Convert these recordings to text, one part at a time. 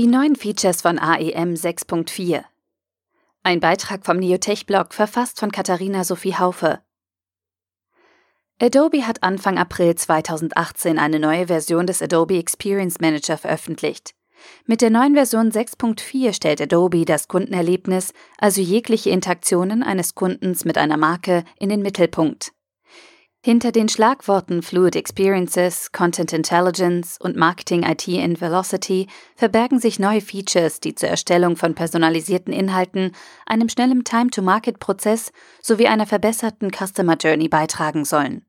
Die neuen Features von AEM 6.4. Ein Beitrag vom Neotech-Blog, verfasst von Katharina Sophie Haufe. Adobe hat Anfang April 2018 eine neue Version des Adobe Experience Manager veröffentlicht. Mit der neuen Version 6.4 stellt Adobe das Kundenerlebnis, also jegliche Interaktionen eines Kundens mit einer Marke, in den Mittelpunkt. Hinter den Schlagworten Fluid Experiences, Content Intelligence und Marketing IT in Velocity verbergen sich neue Features, die zur Erstellung von personalisierten Inhalten, einem schnellen Time-to-Market-Prozess sowie einer verbesserten Customer Journey beitragen sollen.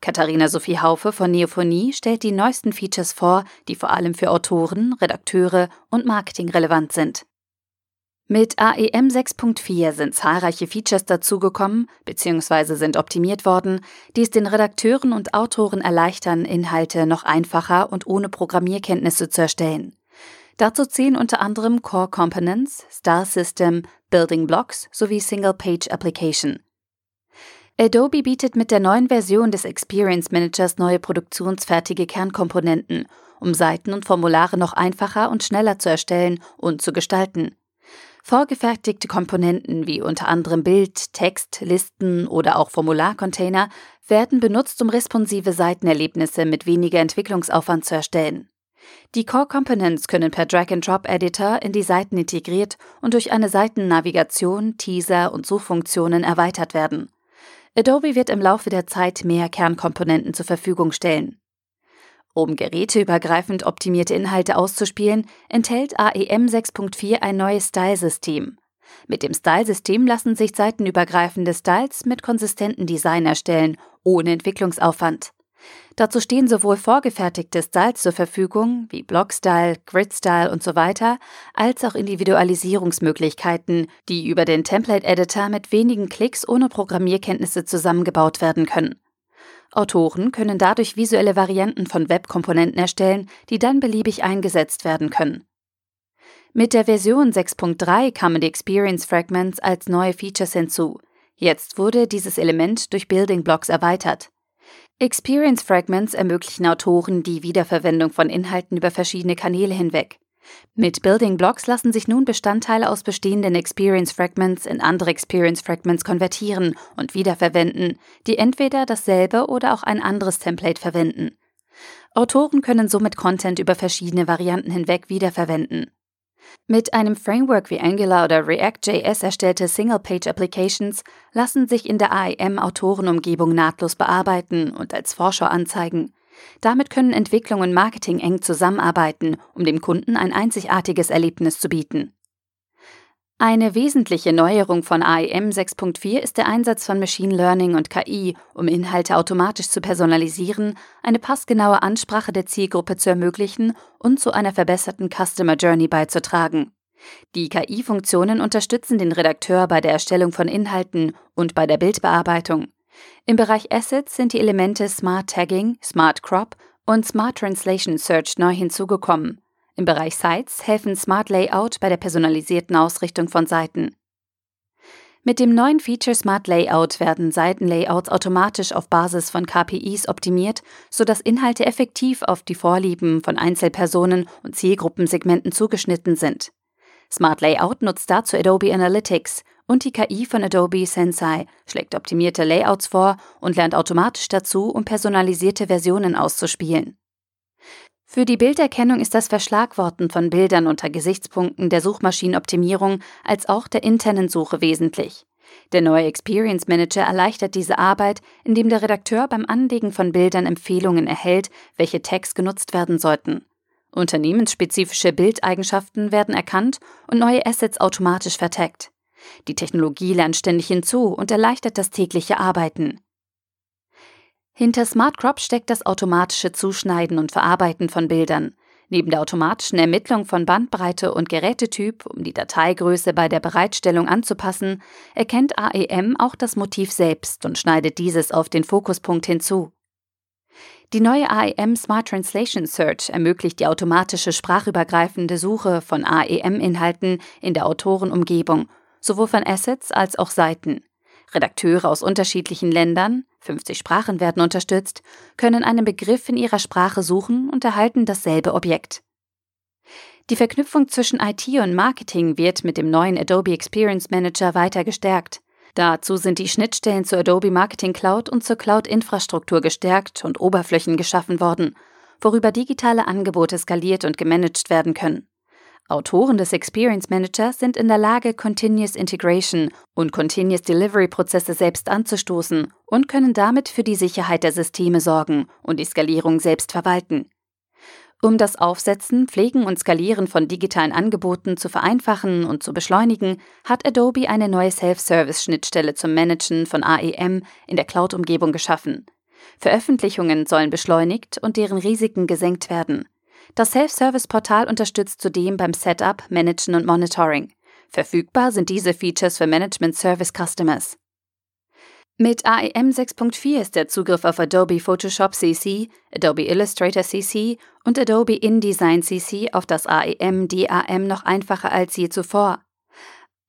Katharina Sophie Haufe von Neophonie stellt die neuesten Features vor, die vor allem für Autoren, Redakteure und Marketing relevant sind. Mit AEM 6.4 sind zahlreiche Features dazugekommen bzw. sind optimiert worden, die es den Redakteuren und Autoren erleichtern, Inhalte noch einfacher und ohne Programmierkenntnisse zu erstellen. Dazu zählen unter anderem Core Components, Style System, Building Blocks sowie Single Page Application. Adobe bietet mit der neuen Version des Experience Managers neue produktionsfertige Kernkomponenten, um Seiten und Formulare noch einfacher und schneller zu erstellen und zu gestalten. Vorgefertigte Komponenten wie unter anderem Bild, Text, Listen oder auch Formularcontainer werden benutzt, um responsive Seitenerlebnisse mit weniger Entwicklungsaufwand zu erstellen. Die Core Components können per Drag-and-Drop-Editor in die Seiten integriert und durch eine Seitennavigation, Teaser und Suchfunktionen erweitert werden. Adobe wird im Laufe der Zeit mehr Kernkomponenten zur Verfügung stellen. Um geräteübergreifend optimierte Inhalte auszuspielen, enthält AEM 6.4 ein neues Stylesystem. Mit dem Stylesystem lassen sich seitenübergreifende Styles mit konsistenten Design erstellen, ohne Entwicklungsaufwand. Dazu stehen sowohl vorgefertigte Styles zur Verfügung, wie Blockstyle, Gridstyle und so weiter, als auch Individualisierungsmöglichkeiten, die über den Template Editor mit wenigen Klicks ohne Programmierkenntnisse zusammengebaut werden können. Autoren können dadurch visuelle Varianten von Webkomponenten erstellen, die dann beliebig eingesetzt werden können. Mit der Version 6.3 kamen die Experience Fragments als neue Features hinzu. Jetzt wurde dieses Element durch Building Blocks erweitert. Experience Fragments ermöglichen Autoren die Wiederverwendung von Inhalten über verschiedene Kanäle hinweg. Mit Building Blocks lassen sich nun Bestandteile aus bestehenden Experience Fragments in andere Experience Fragments konvertieren und wiederverwenden, die entweder dasselbe oder auch ein anderes Template verwenden. Autoren können somit Content über verschiedene Varianten hinweg wiederverwenden. Mit einem Framework wie Angular oder React.js erstellte Single-Page-Applications lassen sich in der AEM-Autorenumgebung nahtlos bearbeiten und als Vorschau anzeigen. Damit können Entwicklung und Marketing eng zusammenarbeiten, um dem Kunden ein einzigartiges Erlebnis zu bieten. Eine wesentliche Neuerung von AEM 6.4 ist der Einsatz von Machine Learning und KI, um Inhalte automatisch zu personalisieren, eine passgenaue Ansprache der Zielgruppe zu ermöglichen und zu einer verbesserten Customer Journey beizutragen. Die KI-Funktionen unterstützen den Redakteur bei der Erstellung von Inhalten und bei der Bildbearbeitung. Im Bereich Assets sind die Elemente Smart Tagging, Smart Crop und Smart Translation Search neu hinzugekommen. Im Bereich Sites helfen Smart Layout bei der personalisierten Ausrichtung von Seiten. Mit dem neuen Feature Smart Layout werden Seitenlayouts automatisch auf Basis von KPIs optimiert, sodass Inhalte effektiv auf die Vorlieben von Einzelpersonen und Zielgruppensegmenten zugeschnitten sind. Smart Layout nutzt dazu Adobe Analytics und die KI von Adobe Sensei schlägt optimierte Layouts vor und lernt automatisch dazu, um personalisierte Versionen auszuspielen. Für die Bilderkennung ist das Verschlagworten von Bildern unter Gesichtspunkten der Suchmaschinenoptimierung als auch der internen Suche wesentlich. Der neue Experience Manager erleichtert diese Arbeit, indem der Redakteur beim Anlegen von Bildern Empfehlungen erhält, welche Tags genutzt werden sollten. Unternehmensspezifische Bildeigenschaften werden erkannt und neue Assets automatisch vertaggt. Die Technologie lernt ständig hinzu und erleichtert das tägliche Arbeiten. Hinter Smart Crop steckt das automatische Zuschneiden und Verarbeiten von Bildern. Neben der automatischen Ermittlung von Bandbreite und Gerätetyp, um die Dateigröße bei der Bereitstellung anzupassen, erkennt AEM auch das Motiv selbst und schneidet dieses auf den Fokuspunkt hinzu. Die neue AEM Smart Translation Search ermöglicht die automatische sprachübergreifende Suche von AEM-Inhalten in der Autorenumgebung sowohl von Assets als auch Seiten. Redakteure aus unterschiedlichen Ländern, 50 Sprachen werden unterstützt, können einen Begriff in ihrer Sprache suchen und erhalten dasselbe Objekt. Die Verknüpfung zwischen IT und Marketing wird mit dem neuen Adobe Experience Manager weiter gestärkt. Dazu sind die Schnittstellen zur Adobe Marketing Cloud und zur Cloud-Infrastruktur gestärkt und Oberflächen geschaffen worden, worüber digitale Angebote skaliert und gemanagt werden können. Autoren des Experience Managers sind in der Lage, Continuous Integration und Continuous Delivery Prozesse selbst anzustoßen und können damit für die Sicherheit der Systeme sorgen und die Skalierung selbst verwalten. Um das Aufsetzen, Pflegen und Skalieren von digitalen Angeboten zu vereinfachen und zu beschleunigen, hat Adobe eine neue Self-Service-Schnittstelle zum Managen von AEM in der Cloud-Umgebung geschaffen. Veröffentlichungen sollen beschleunigt und deren Risiken gesenkt werden. Das Self-Service-Portal unterstützt zudem beim Setup, Managen und Monitoring. Verfügbar sind diese Features für Management Service Customers. Mit AEM 6.4 ist der Zugriff auf Adobe Photoshop CC, Adobe Illustrator CC und Adobe InDesign CC auf das AEM DAM noch einfacher als je zuvor.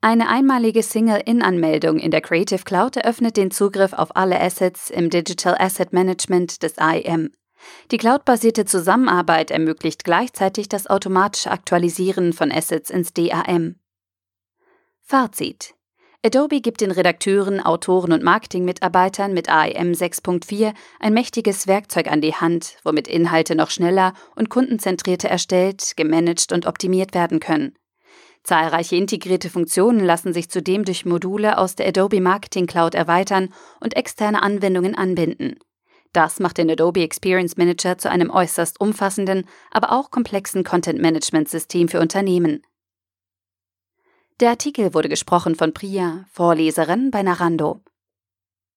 Eine einmalige Single-In-Anmeldung in der Creative Cloud eröffnet den Zugriff auf alle Assets im Digital Asset Management des AEM. Die cloudbasierte Zusammenarbeit ermöglicht gleichzeitig das automatische Aktualisieren von Assets ins DAM. Fazit Adobe gibt den Redakteuren, Autoren und Marketingmitarbeitern mit AEM 6.4 ein mächtiges Werkzeug an die Hand, womit Inhalte noch schneller und kundenzentrierter erstellt, gemanagt und optimiert werden können. Zahlreiche integrierte Funktionen lassen sich zudem durch Module aus der Adobe Marketing Cloud erweitern und externe Anwendungen anbinden. Das macht den Adobe Experience Manager zu einem äußerst umfassenden, aber auch komplexen Content-Management-System für Unternehmen. Der Artikel wurde gesprochen von Priya, Vorleserin bei Narando.